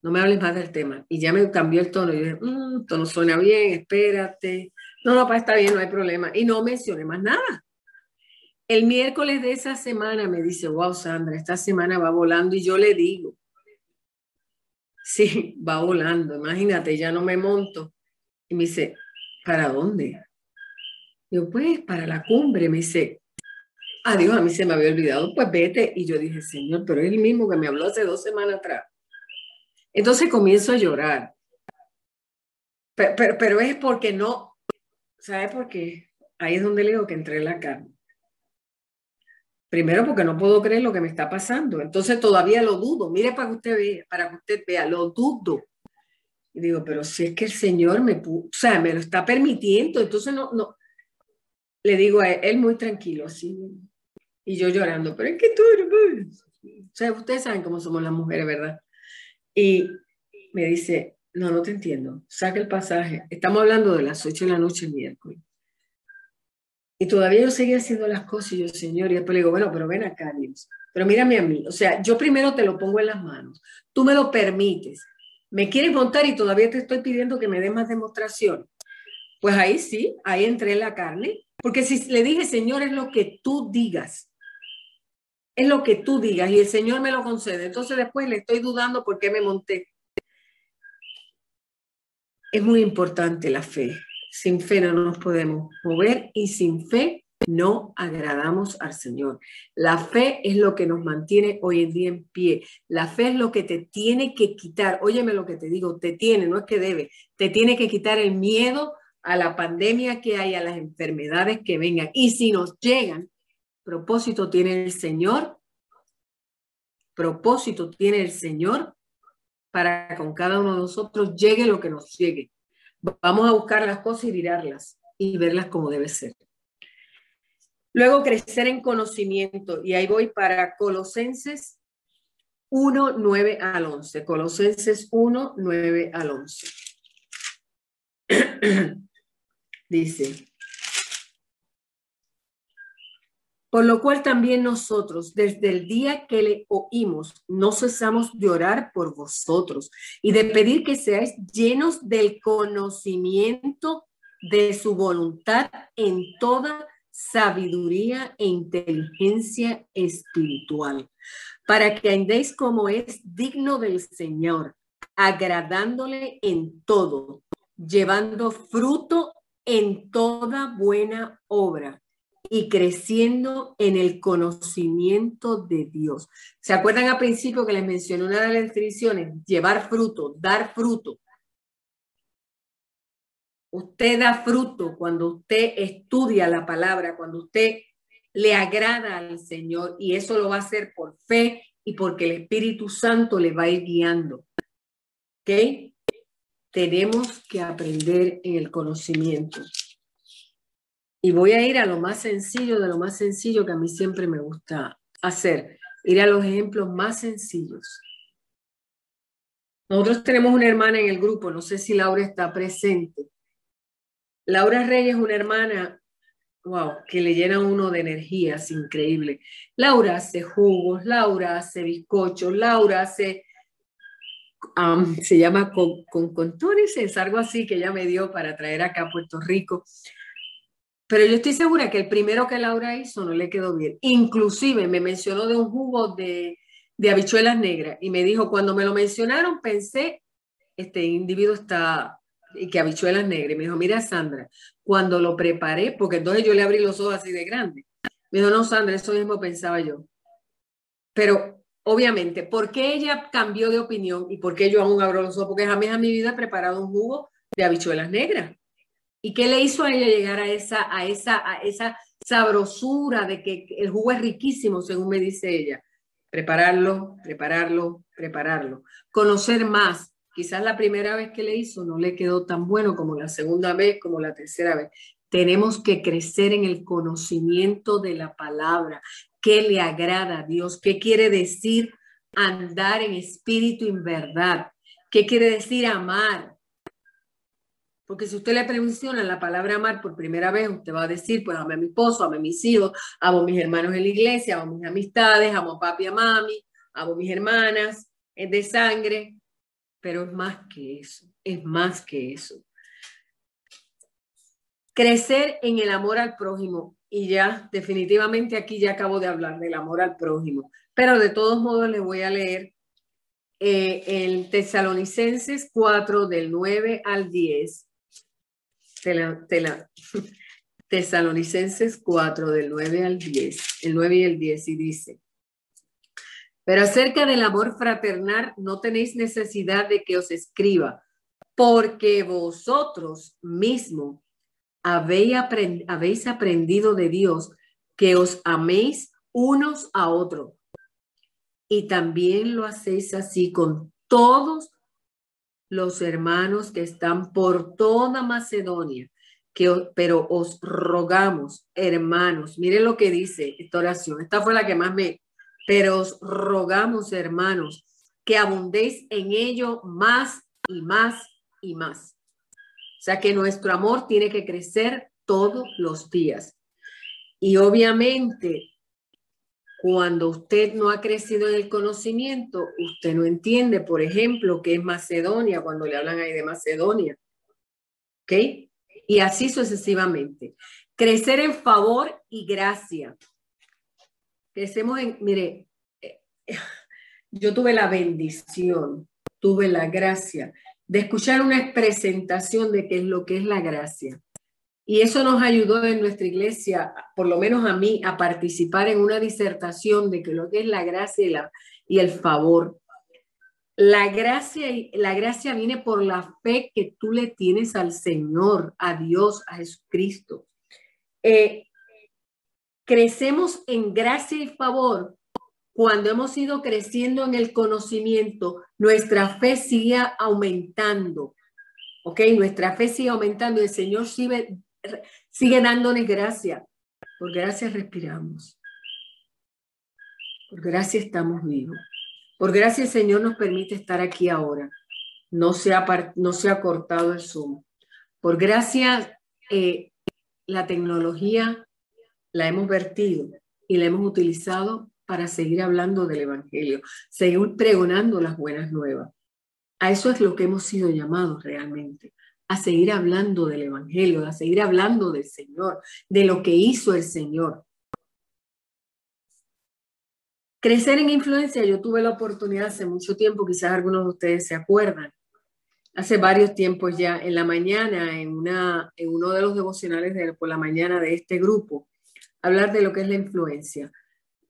no me hables más del tema. Y ya me cambió el tono. Y dije, mmm, esto no suena bien, espérate. No, no, está bien, no hay problema. Y no mencioné más nada. El miércoles de esa semana me dice, wow, Sandra, esta semana va volando. Y yo le digo, sí, va volando. Imagínate, ya no me monto. Y me dice, ¿para dónde? Yo, pues, para la cumbre. Me dice, adiós, a mí se me había olvidado, pues vete. Y yo dije, Señor, pero es el mismo que me habló hace dos semanas atrás. Entonces comienzo a llorar. Pero, es porque no, ¿sabe por qué? Ahí es donde le digo que entré en la carne. Primero porque no puedo creer lo que me está pasando. Entonces todavía lo dudo. Mire para que usted vea, para que usted vea, lo dudo. Y digo, pero si es que el Señor me, o sea, me lo está permitiendo, entonces no, no. Le digo a él, muy tranquilo, así. Y yo llorando, pero es que tú, o sea, ustedes saben cómo somos las mujeres, ¿verdad? Y me dice, no, no te entiendo, saca el pasaje. Estamos hablando de las 8 de la noche el miércoles. Y todavía yo seguía haciendo las cosas y yo, Señor, y después le digo, bueno, pero ven acá, Dios. Pero mírame a mí. O sea, yo primero te lo pongo en las manos. Tú me lo permites. Me quieres montar y todavía te estoy pidiendo que me dé más demostración. Pues ahí sí, ahí entré en la carne. Porque si le dije, Señor, es lo que tú digas. Es lo que tú digas y el Señor me lo concede. Entonces después le estoy dudando por qué me monté. Es muy importante la fe. Sin fe no nos podemos mover y sin fe no agradamos al Señor. La fe es lo que nos mantiene hoy en día en pie. La fe es lo que te tiene que quitar. Óyeme lo que te digo, te tiene, no es que debe, te tiene que quitar el miedo a la pandemia que hay, a las enfermedades que vengan. Y si nos llegan, propósito tiene el Señor, propósito tiene el Señor para con cada uno de nosotros llegue lo que nos llegue. Vamos a buscar las cosas y mirarlas y verlas como debe ser. Luego crecer en conocimiento. Y ahí voy para Colosenses 1, 9 al 11. Colosenses 1, 9 al 11. *clears throat* Dice, por lo cual también nosotros, desde el día que le oímos, no cesamos de orar por vosotros y de pedir que seáis llenos del conocimiento de su voluntad en toda sabiduría e inteligencia espiritual, para que andéis como es digno del Señor, agradándole en todo, llevando fruto en toda buena obra y creciendo en el conocimiento de Dios. ¿Se acuerdan al principio que les mencioné una de las descripciones? Llevar fruto, dar fruto. Usted da fruto cuando usted estudia la palabra, cuando usted le agrada al Señor y eso lo va a hacer por fe y porque el Espíritu Santo le va a ir guiando. ¿Ok? Tenemos que aprender en el conocimiento. Y voy a ir a lo más sencillo de lo más sencillo que a mí siempre me gusta hacer, ir a los ejemplos más sencillos. Nosotros tenemos una hermana en el grupo, no sé si Laura está presente. Laura Reyes es una hermana, wow, que le llena uno de energías increíble. Laura hace jugos, Laura hace bizcochos, Laura hace, se llama con, con, con es algo así que ella me dio para traer acá a Puerto Rico. Pero yo estoy segura que el primero que Laura hizo no le quedó bien. Inclusive me mencionó de un jugo de, de habichuelas negras y me dijo, cuando me lo mencionaron, pensé, este individuo está, y que habichuelas negras. Y me dijo, mira Sandra, cuando lo preparé, porque entonces yo le abrí los ojos así de grande. Me dijo, no Sandra, eso mismo pensaba yo. Pero obviamente, ¿por qué ella cambió de opinión y por qué yo aún abro los ojos? Porque jamás en mi vida he preparado un jugo de habichuelas negras. ¿Y qué le hizo a ella llegar a esa, a esa, a esa sabrosura de que el jugo es riquísimo, según me dice ella? Prepararlo, prepararlo, prepararlo. Conocer más. Quizás la primera vez que le hizo no le quedó tan bueno como la segunda vez, como la tercera vez. Tenemos que crecer en el conocimiento de la palabra, qué le agrada a Dios, qué quiere decir andar en espíritu y en verdad, qué quiere decir amar. Porque si usted le menciona la palabra amar por primera vez, usted va a decir, pues amo a mi esposo, amo a mis hijos, amo a mis hermanos en la iglesia, amo a mis amistades, amo a papi a mami, amo a mis hermanas, es de sangre, pero es más que eso, es más que eso. Crecer en el amor al prójimo y ya definitivamente aquí ya acabo de hablar del amor al prójimo, pero de todos modos les voy a leer eh, el Tesalonicenses 4 del 9 al 10. *laughs* Tesalonicenses 4 del 9 al 10, el 9 y el 10 y dice, pero acerca del amor fraternal no tenéis necesidad de que os escriba, porque vosotros mismos habéis, aprendido de Dios que os améis unos a otros. Y también lo hacéis así con todos los hermanos que están por toda Macedonia. Que, pero os rogamos, hermanos, miren lo que dice esta oración. Esta fue la que más me... Pero os rogamos, hermanos, que abundéis en ello más y más y más o sea que nuestro amor tiene que crecer todos los días. Y obviamente, cuando usted no ha crecido en el conocimiento, usted no entiende, por ejemplo, qué es Macedonia, cuando le hablan ahí de Macedonia. ¿Ok? Y así sucesivamente. Crecer en favor y gracia. Crecemos en, mire, eh, *laughs* yo tuve la bendición, tuve la gracia de escuchar una presentación de qué es lo que es la gracia. Y eso nos ayudó en nuestra iglesia, por lo menos a mí, a participar en una disertación de que lo que es la gracia y, el favor. La gracia, la gracia viene por la fe que tú le tienes al Señor, a Dios, a Jesucristo. Eh, crecemos en gracia y favor cuando hemos ido creciendo en el conocimiento, nuestra fe sigue aumentando. ¿Ok? Nuestra fe sigue aumentando el Señor sigue, sigue dándonos gracia. Por gracia respiramos. Por gracia estamos vivos. Por gracia Señor nos permite estar aquí ahora. No se ha, no se ha cortado el Zoom. Por gracia eh, la tecnología la hemos vertido y la hemos utilizado para seguir hablando del Evangelio, seguir pregonando las buenas nuevas. A eso es lo que hemos sido llamados realmente, a seguir hablando del Evangelio, a seguir hablando del Señor, de lo que hizo el Señor. Crecer en influencia, yo tuve la oportunidad hace mucho tiempo, quizás algunos de ustedes se acuerdan, hace varios tiempos ya, en la mañana, en, una, en uno de los devocionales de, por la mañana de este grupo, hablar de lo que es la influencia.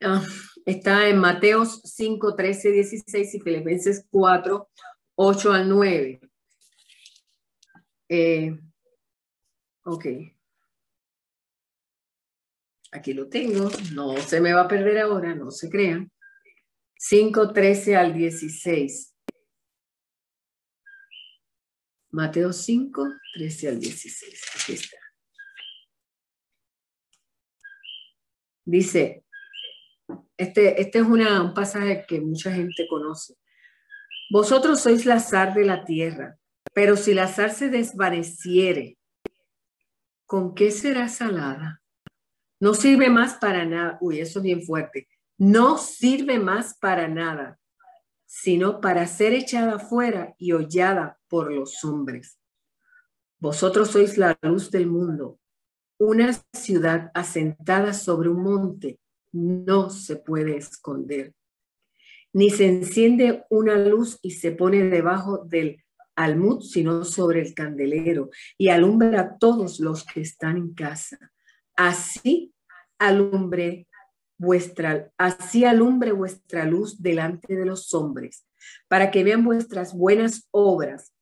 Ah, está en Mateos 5, 13, 16 y Filipenses 4, 8 al 9. Eh, ok. Aquí lo tengo, no se me va a perder ahora, no se crean. 5, 13 al 16. Mateo 5, 13 al 16. Aquí está. Dice, este, este es un pasaje que mucha gente conoce. Vosotros sois la sal de la tierra, pero si la sal se desvaneciere, ¿con qué será salada? No sirve más para nada. Uy, eso es bien fuerte. No sirve más para nada, sino para ser echada fuera y hollada por los hombres. Vosotros sois la luz del mundo. Una ciudad asentada sobre un monte no se puede esconder. Ni se enciende una luz y se pone debajo del almud, sino sobre el candelero y alumbra a todos los que están en casa. Así alumbre vuestra, así alumbre vuestra luz delante de los hombres, para que vean vuestras buenas obras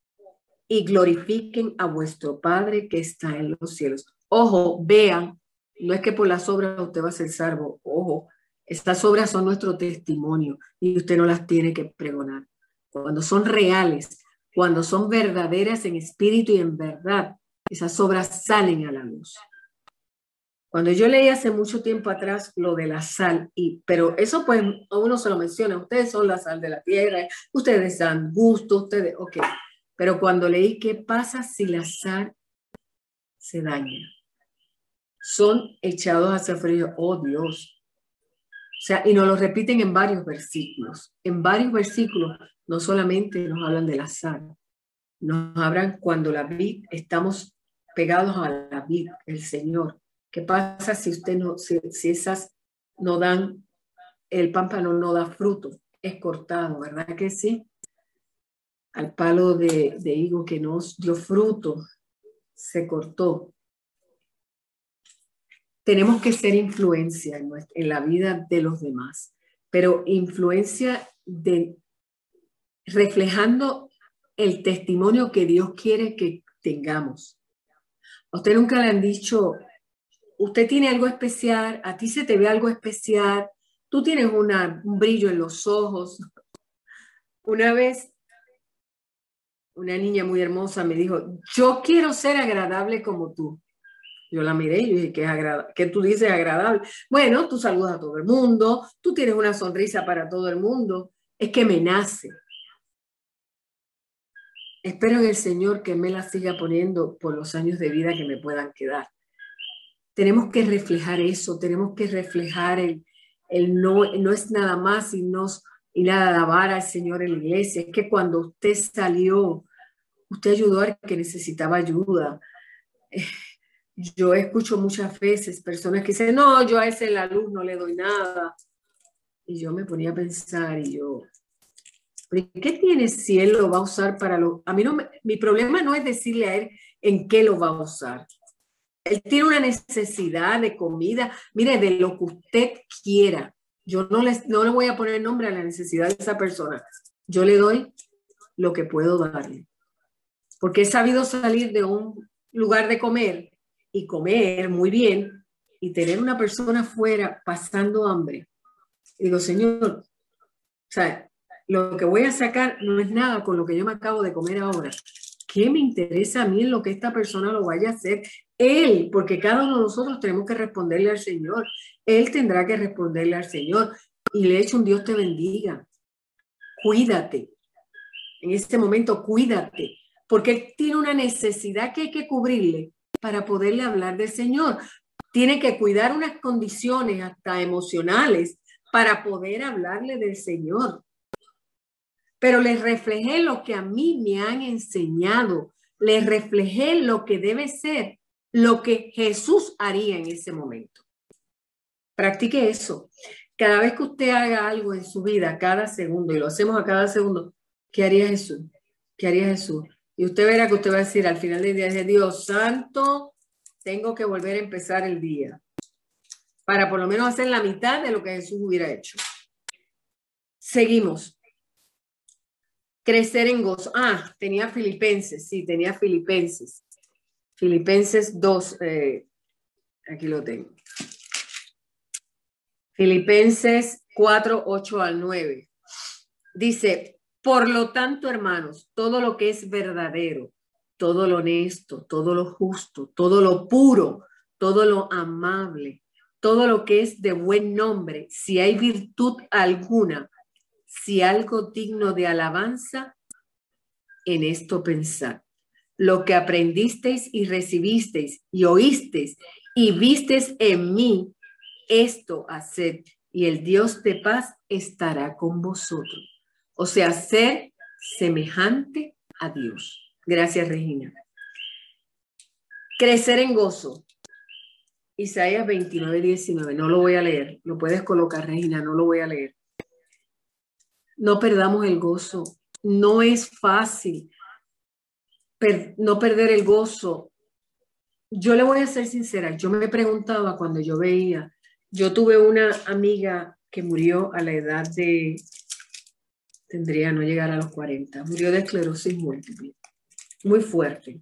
y glorifiquen a vuestro Padre que está en los cielos. Ojo, vean, no es que por las obras usted va a ser salvo, ojo, estas obras son nuestro testimonio y usted no las tiene que pregonar. Cuando son reales, cuando son verdaderas en espíritu y en verdad, esas obras salen a la luz. Cuando yo leí hace mucho tiempo atrás lo de la sal, y, pero eso pues a uno se lo menciona, ustedes son la sal de la tierra, ustedes dan gusto, ustedes, ok. Pero cuando leí qué pasa si la sal se daña, son echados hacia frío, oh Dios. O sea, y nos lo repiten en varios versículos. En varios versículos no solamente nos hablan de la sal, nos hablan cuando la vid, estamos pegados a la vid, el Señor ¿Qué pasa si usted no, si, esas no dan, el pámpano no da fruto? Es cortado, ¿verdad que sí? Al palo de, higo que nos dio fruto, se cortó. Tenemos que ser influencia en, en la vida de los demás, pero influencia de reflejando el testimonio que Dios quiere que tengamos. A usted nunca le han dicho, usted tiene algo especial, a ti se te ve algo especial, tú tienes una, un brillo en los ojos. *laughs* Una vez una niña muy hermosa me dijo, yo quiero ser agradable como tú. Yo la miré y dije, ¿qué, es ¿qué tú dices agradable? Bueno, tú saludas a todo el mundo, tú tienes una sonrisa para todo el mundo. Es que me nace. Espero en el Señor que me la siga poniendo por los años de vida que me puedan quedar tenemos que reflejar eso, tenemos que reflejar el, el no, no es nada más y, no, y nada alabar al Señor en la iglesia, es que cuando usted salió, usted ayudó al que necesitaba ayuda. Eh, yo escucho muchas veces personas que dicen, no, yo a ese la luz no le doy nada. Y yo me ponía a pensar y yo, ¿qué tiene si él lo va a usar para lo? A mí no, mi problema no es decirle a él en qué lo va a usar. Él tiene una necesidad de comida, mire, de lo que usted quiera. Yo no, les, no le voy a poner nombre a la necesidad de esa persona. Yo le doy lo que puedo darle. Porque he sabido salir de un lugar de comer y comer muy bien y tener una persona afuera pasando hambre. digo, Señor, o sea, lo que voy a sacar no es nada con lo que yo me acabo de comer ahora. ¿Qué me interesa a mí en lo que esta persona lo vaya a hacer? Él, porque cada uno de nosotros tenemos que responderle al Señor. Él tendrá que responderle al Señor. Y le he hecho un Dios te bendiga. Cuídate. En este momento, cuídate. Porque Él tiene una necesidad que hay que cubrirle para poderle hablar del Señor. Tiene que cuidar unas condiciones hasta emocionales para poder hablarle del Señor pero les reflejé lo que a mí me han enseñado, les reflejé lo que debe ser, lo que Jesús haría en ese momento. Practique eso. Cada vez que usted haga algo en su vida, cada segundo, y lo hacemos a cada segundo, ¿qué haría Jesús? ¿Qué haría Jesús? Y usted verá que usted va a decir al final del día, Dios santo, tengo que volver a empezar el día para por lo menos hacer la mitad de lo que Jesús hubiera hecho. Seguimos. Crecer en gozo. Ah, tenía Filipenses, sí, tenía Filipenses. Filipenses 2, eh, aquí lo tengo. Filipenses 4, 8 al 9. Dice, por lo tanto, hermanos, todo lo que es verdadero, todo lo honesto, todo lo justo, todo lo puro, todo lo amable, todo lo que es de buen nombre, si hay virtud alguna, si algo digno de alabanza, en esto pensar. Lo que aprendisteis y recibisteis y oísteis y visteis en mí, esto haced, y el Dios de paz estará con vosotros. O sea, ser semejante a Dios. Gracias, Regina. Crecer en gozo. Isaías 29, 19. No lo voy a leer. Lo puedes colocar, Regina. No lo voy a leer no perdamos el gozo. No es fácil no perder el gozo. Yo le voy a ser sincera, yo me preguntaba cuando yo veía yo tuve una amiga que murió a la edad de, tendría no llegar a los 40, murió de esclerosis múltiple, muy fuerte.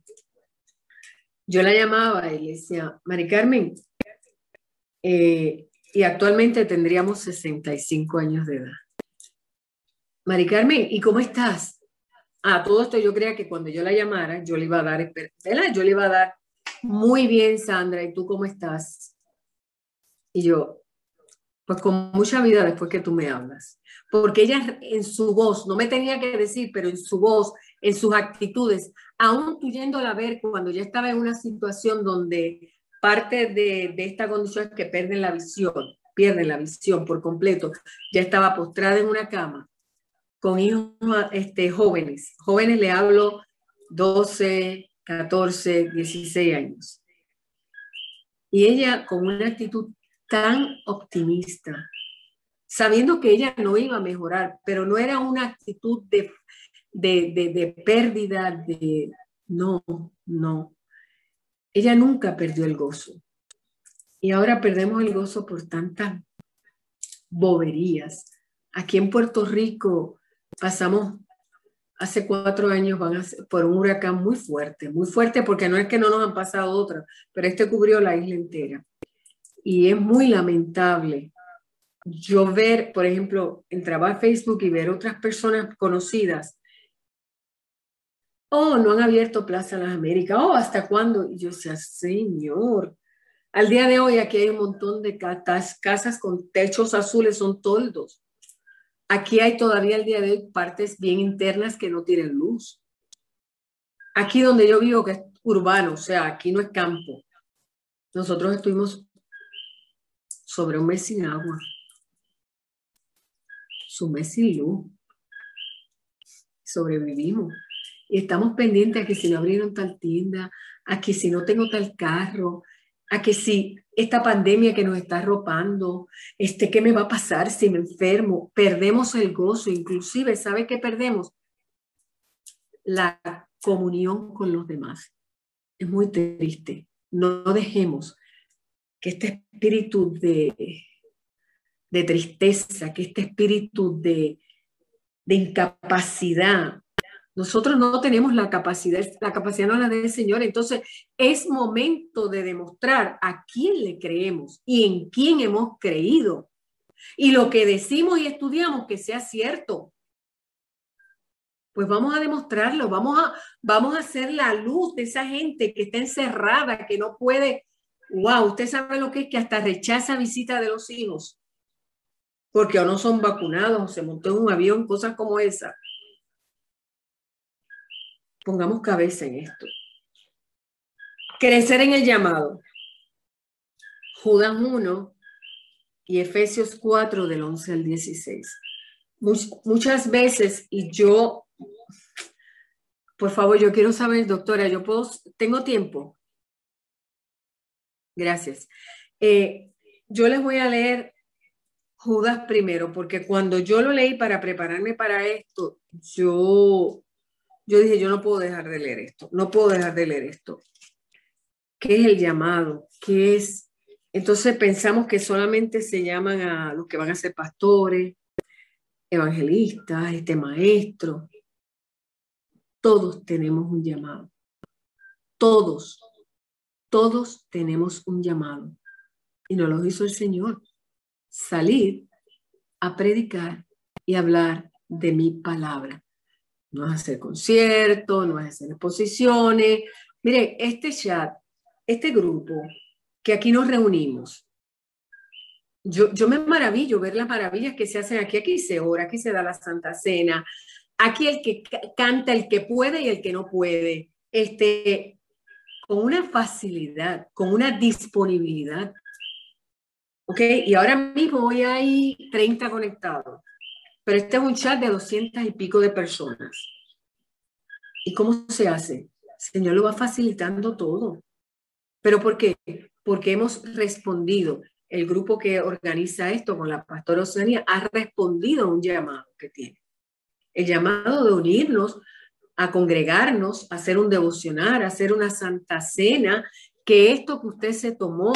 Yo la llamaba y le decía, Mari Carmen, eh, y actualmente tendríamos 65 años de edad. Mari Carmen, ¿y cómo estás? A todo esto yo creía que cuando yo la llamara, yo le iba a dar, ¿verdad? Yo le iba a dar, muy bien, Sandra, ¿y tú cómo estás? Y yo, pues con mucha vida después que tú me hablas. Porque ella en su voz, no me tenía que decir, pero en su voz, en sus actitudes, aún tú a ver cuando ya estaba en una situación donde parte de, de esta condición es que pierden la visión, pierden la visión por completo, ya estaba postrada en una cama con hijos este, jóvenes. Jóvenes le hablo 12, 14, 16 años. Y ella con una actitud tan optimista, sabiendo que ella no iba a mejorar, pero no era una actitud de, de, de, de pérdida, de no, no. Ella nunca perdió el gozo. Y ahora perdemos el gozo por tantas boberías. Aquí en Puerto Rico pasamos, hace cuatro años, por un huracán muy fuerte, muy fuerte porque no es que no nos han pasado otras, pero este cubrió la isla entera. Y es muy lamentable yo ver, por ejemplo, entrar a Facebook y ver otras personas conocidas. Oh, no han abierto Plaza Las Américas. Oh, ¿hasta cuándo? Y yo decía, Señor. Al día de hoy aquí hay un montón de casas con techos azules, son toldos. Aquí hay todavía al día de hoy partes bien internas que no tienen luz. Aquí donde yo vivo, que es urbano, o sea, aquí no es campo. Nosotros estuvimos sobre un mes sin agua, su mes sin luz. Sobrevivimos. Y estamos pendientes a que si no abrieron tal tienda, a que si no tengo tal carro, a que si esta pandemia que nos está arropando, este, ¿qué me va a pasar si me enfermo? Perdemos el gozo, inclusive, ¿sabe qué perdemos? La comunión con los demás. Es muy triste. No dejemos que este espíritu de, de tristeza, que este espíritu de, de incapacidad, nosotros no tenemos la capacidad, la capacidad no la del Señor. Entonces, es momento de demostrar a quién le creemos y en quién hemos creído. Y lo que decimos y estudiamos que sea cierto. Pues vamos a demostrarlo, vamos a, vamos a hacer la luz de esa gente que está encerrada, que no puede wow, usted sabe lo que es que hasta rechaza visita de los hijos, porque o no son vacunados, o se montó en un avión, cosas como esa. Pongamos cabeza en esto. Crecer en el llamado. Judas 1 y Efesios 4 del 11 al 16. muchas veces, y yo, por favor, yo quiero saber, doctora, yo puedo, tengo tiempo. Gracias. Eh, yo les voy a leer Judas primero, porque cuando yo lo leí para prepararme para esto, yo, yo dije, yo no puedo dejar de leer esto, no puedo dejar de leer esto. ¿Qué es el llamado? ¿Qué es? Entonces pensamos que solamente se llaman a los que van a ser pastores, evangelistas, este maestro. Todos tenemos un llamado. Todos. Todos tenemos un llamado y nos lo hizo el Señor. Salir a predicar y hablar de mi palabra. No es hacer conciertos, no es hacer exposiciones. Mire, este chat, este grupo que aquí nos reunimos, yo, yo me maravillo ver las maravillas que se hacen aquí. Aquí se ora, aquí se da la Santa Cena. Aquí el que canta, el que puede y el que no puede. Este, con una facilidad, con una disponibilidad. ¿Ok? Y ahora mismo hoy hay 30 conectados, pero este es un chat de 200 y pico de personas. ¿Y cómo se hace? Señor lo va facilitando todo. ¿Pero por qué? Porque hemos respondido. El grupo que organiza esto con la pastora Oceania ha respondido a un llamado que tiene. El llamado de unirnos a congregarnos, a hacer un devocional, a hacer una santa cena, que esto que usted se tomó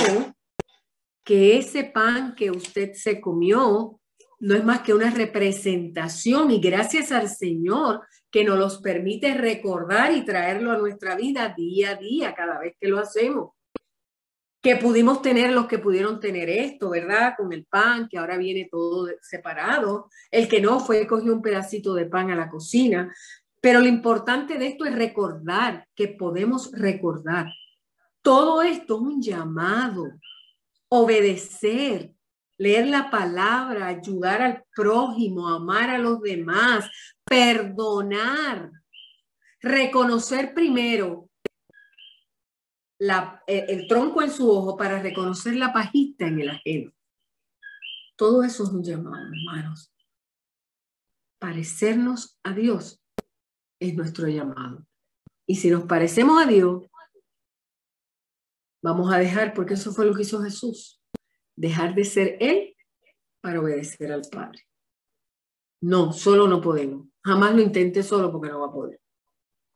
que ese pan que usted se comió no es más que una representación y gracias al Señor que nos los permite recordar y traerlo a nuestra vida día a día, cada vez que lo hacemos. Que pudimos tener los que pudieron tener esto, ¿verdad? Con el pan, que ahora viene todo separado. El que no fue, cogió un pedacito de pan a la cocina. Pero lo importante de esto es recordar, que podemos recordar. Todo esto es un llamado, obedecer, leer la palabra, ayudar al prójimo, amar a los demás, perdonar, reconocer primero la, el, tronco en su ojo para reconocer la pajita en el ajeno. Todo eso es un llamado, hermanos. Parecernos a Dios es nuestro llamado. Y si nos parecemos a Dios, vamos a dejar, porque eso fue lo que hizo Jesús dejar de ser Él para obedecer al Padre. No, solo no podemos. Jamás lo intente solo porque no va a poder.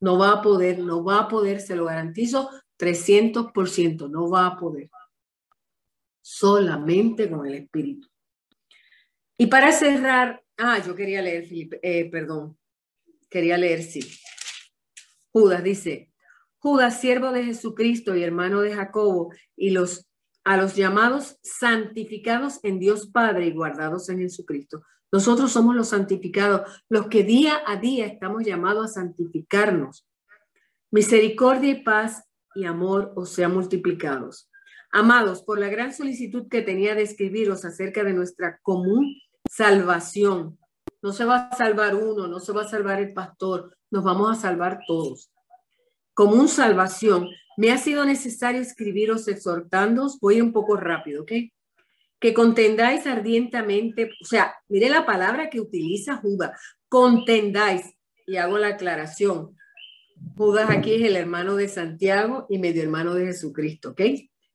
No va a poder, no va a poder, se lo garantizo 300%, no va a poder. Solamente con el Espíritu. Y para cerrar, ah, yo quería leer, Felipe, eh, perdón, quería leer, sí. Judas dice, Judas, siervo de Jesucristo y hermano de Jacobo, y los a los llamados santificados en Dios Padre y guardados en Jesucristo. Nosotros somos los santificados, los que día a día estamos llamados a santificarnos. Misericordia y paz y amor os sean multiplicados. Amados, por la gran solicitud que tenía de escribiros acerca de nuestra común salvación, no se va a salvar uno, no se va a salvar el pastor, nos vamos a salvar todos. Común salvación, me ha sido necesario escribiros exhortándoos, voy un poco rápido, ¿ok? Que contendáis ardientemente, o sea, mire la palabra que utiliza Judas, contendáis, y hago la aclaración. Judas aquí es el hermano de Santiago y medio hermano de Jesucristo, ¿ok?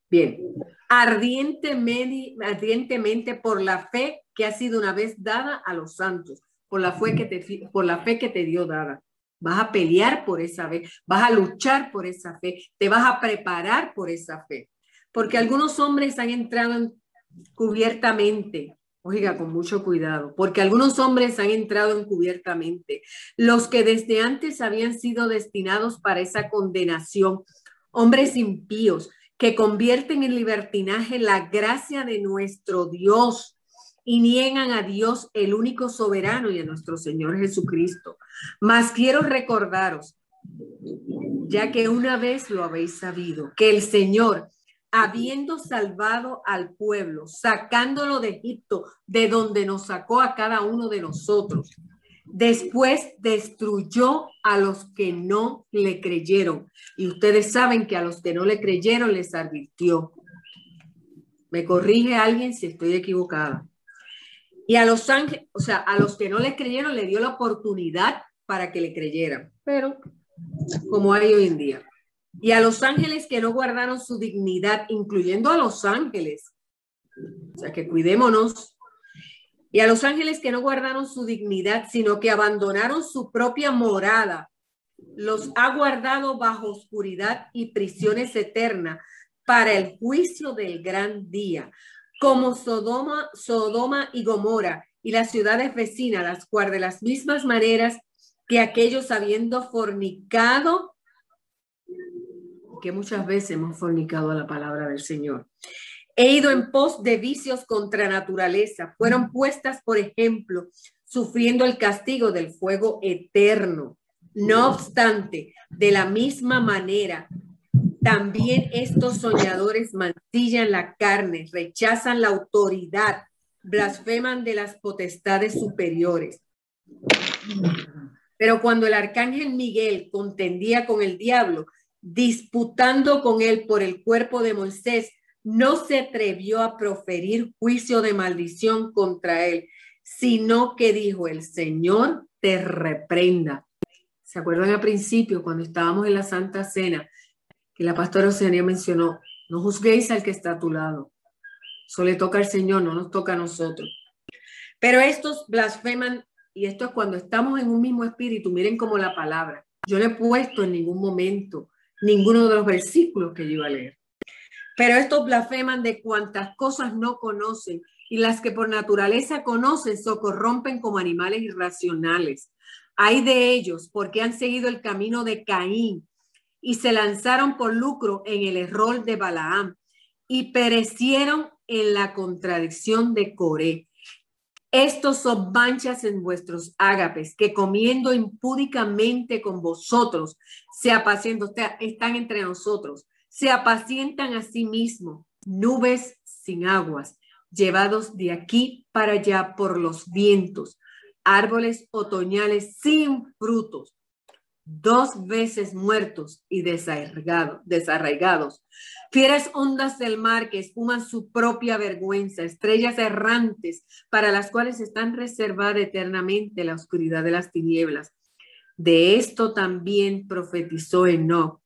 Bien, ardientemente, ardientemente por la fe que ha sido una vez dada a los santos, por la fe que te, por la fe que te dio dada. Vas a pelear por esa fe, vas a luchar por esa fe, te vas a preparar por esa fe. Porque algunos hombres han entrado encubiertamente, oiga, con mucho cuidado, porque algunos hombres han entrado encubiertamente, los que desde antes habían sido destinados para esa condenación, hombres impíos que convierten en libertinaje la gracia de nuestro Dios y niegan a Dios, el único soberano, y a nuestro Señor Jesucristo. Mas quiero recordaros, ya que una vez lo habéis sabido, que el Señor, habiendo salvado al pueblo, sacándolo de Egipto, de donde nos sacó a cada uno de nosotros, después destruyó a los que no le creyeron. Y ustedes saben que a los que no le creyeron les advirtió. Me corrige alguien si estoy equivocada. Y a los ángeles, o sea, a los que no le creyeron, le dio la oportunidad para que le creyeran, pero como hay hoy en día. Y a los ángeles que no guardaron su dignidad, incluyendo a los ángeles, o sea, que cuidémonos. Y a los ángeles que no guardaron su dignidad, sino que abandonaron su propia morada, los ha guardado bajo oscuridad y prisiones eternas para el juicio del gran día como Sodoma, Sodoma y Gomorra y las ciudades vecinas, las cuales de las mismas maneras que aquellos habiendo fornicado, que muchas veces hemos fornicado a la palabra del Señor. He ido en pos de vicios contra naturaleza, fueron puestas, por ejemplo, sufriendo el castigo del fuego eterno. No obstante, de la misma manera, también estos soñadores mancillan la carne, rechazan la autoridad, blasfeman de las potestades superiores. Pero cuando el arcángel Miguel contendía con el diablo, disputando con él por el cuerpo de Moisés, no se atrevió a proferir juicio de maldición contra él, sino que dijo, el Señor te reprenda. ¿Se acuerdan al principio cuando estábamos en la Santa Cena? Y la pastora Oceanía mencionó, no juzguéis al que está a tu lado. Eso le toca al Señor, no nos toca a nosotros. Pero estos blasfeman, y esto es cuando estamos en un mismo espíritu, miren como la palabra. Yo no he puesto en ningún momento ninguno de los versículos que yo iba a leer. Pero estos blasfeman de cuantas cosas no conocen y las que por naturaleza conocen se corrompen como animales irracionales. Hay de ellos porque han seguido el camino de Caín y se lanzaron por lucro en el error de Balaam y perecieron en la contradicción de Coré. Estos son manchas en vuestros ágapes, que comiendo impúdicamente con vosotros, se apacientan, están entre nosotros, se apacientan a sí mismos, nubes sin aguas, llevados de aquí para allá por los vientos, árboles otoñales sin frutos, dos veces muertos y desarraigados. Fieras ondas del mar que espuman su propia vergüenza, estrellas errantes para las cuales están reservada eternamente la oscuridad de las tinieblas. De esto también profetizó Enoch,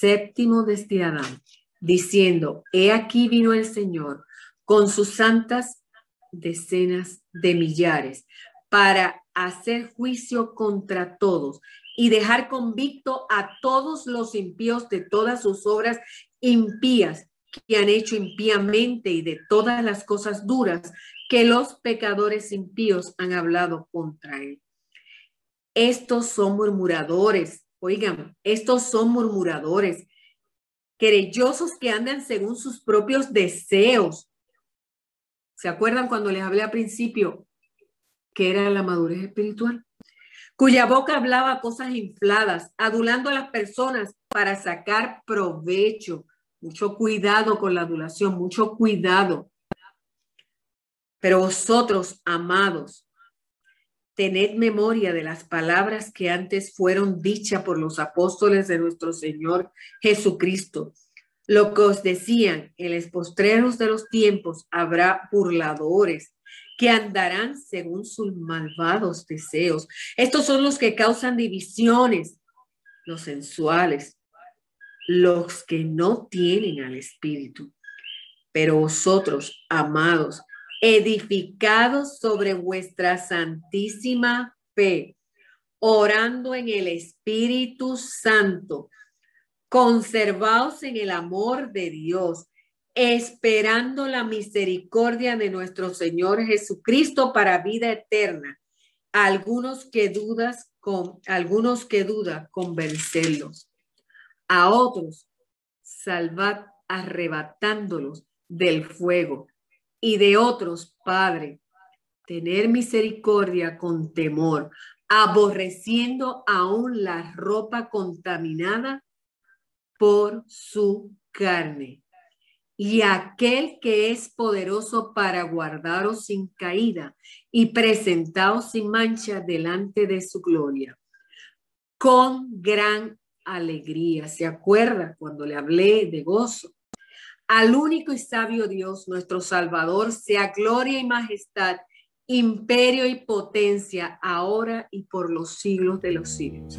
séptimo de este Adán, diciendo, he aquí vino el Señor con sus santas decenas de millares para hacer juicio contra todos y dejar convicto a todos los impíos de todas sus obras impías que han hecho impíamente y de todas las cosas duras que los pecadores impíos han hablado contra él. Estos son murmuradores, oigan, estos son murmuradores, querellosos que andan según sus propios deseos. ¿Se acuerdan cuando les hablé al principio que era la madurez espiritual? Cuya boca hablaba cosas infladas, adulando a las personas para sacar provecho. Mucho cuidado con la adulación, mucho cuidado. Pero vosotros, amados, tened memoria de las palabras que antes fueron dichas por los apóstoles de nuestro Señor Jesucristo. Lo que os decían, en los postreros de los tiempos habrá burladores que andarán según sus malvados deseos. Estos son los que causan divisiones, los sensuales, los que no tienen al Espíritu. Pero vosotros, amados, edificados sobre vuestra santísima fe, orando en el Espíritu Santo, conservaos en el amor de Dios, esperando la misericordia de nuestro Señor Jesucristo para vida eterna. Algunos que dudas con algunos que dudan convencerlos. A otros salvad arrebatándolos del fuego y de otros, Padre, tener misericordia con temor, aborreciendo aún la ropa contaminada por su carne y aquel que es poderoso para guardaros sin caída y presentaos sin mancha delante de su gloria. Con gran alegría. ¿Se acuerda cuando le hablé de gozo? Al único y sabio Dios, nuestro Salvador, sea gloria y majestad, imperio y potencia, ahora y por los siglos de los siglos.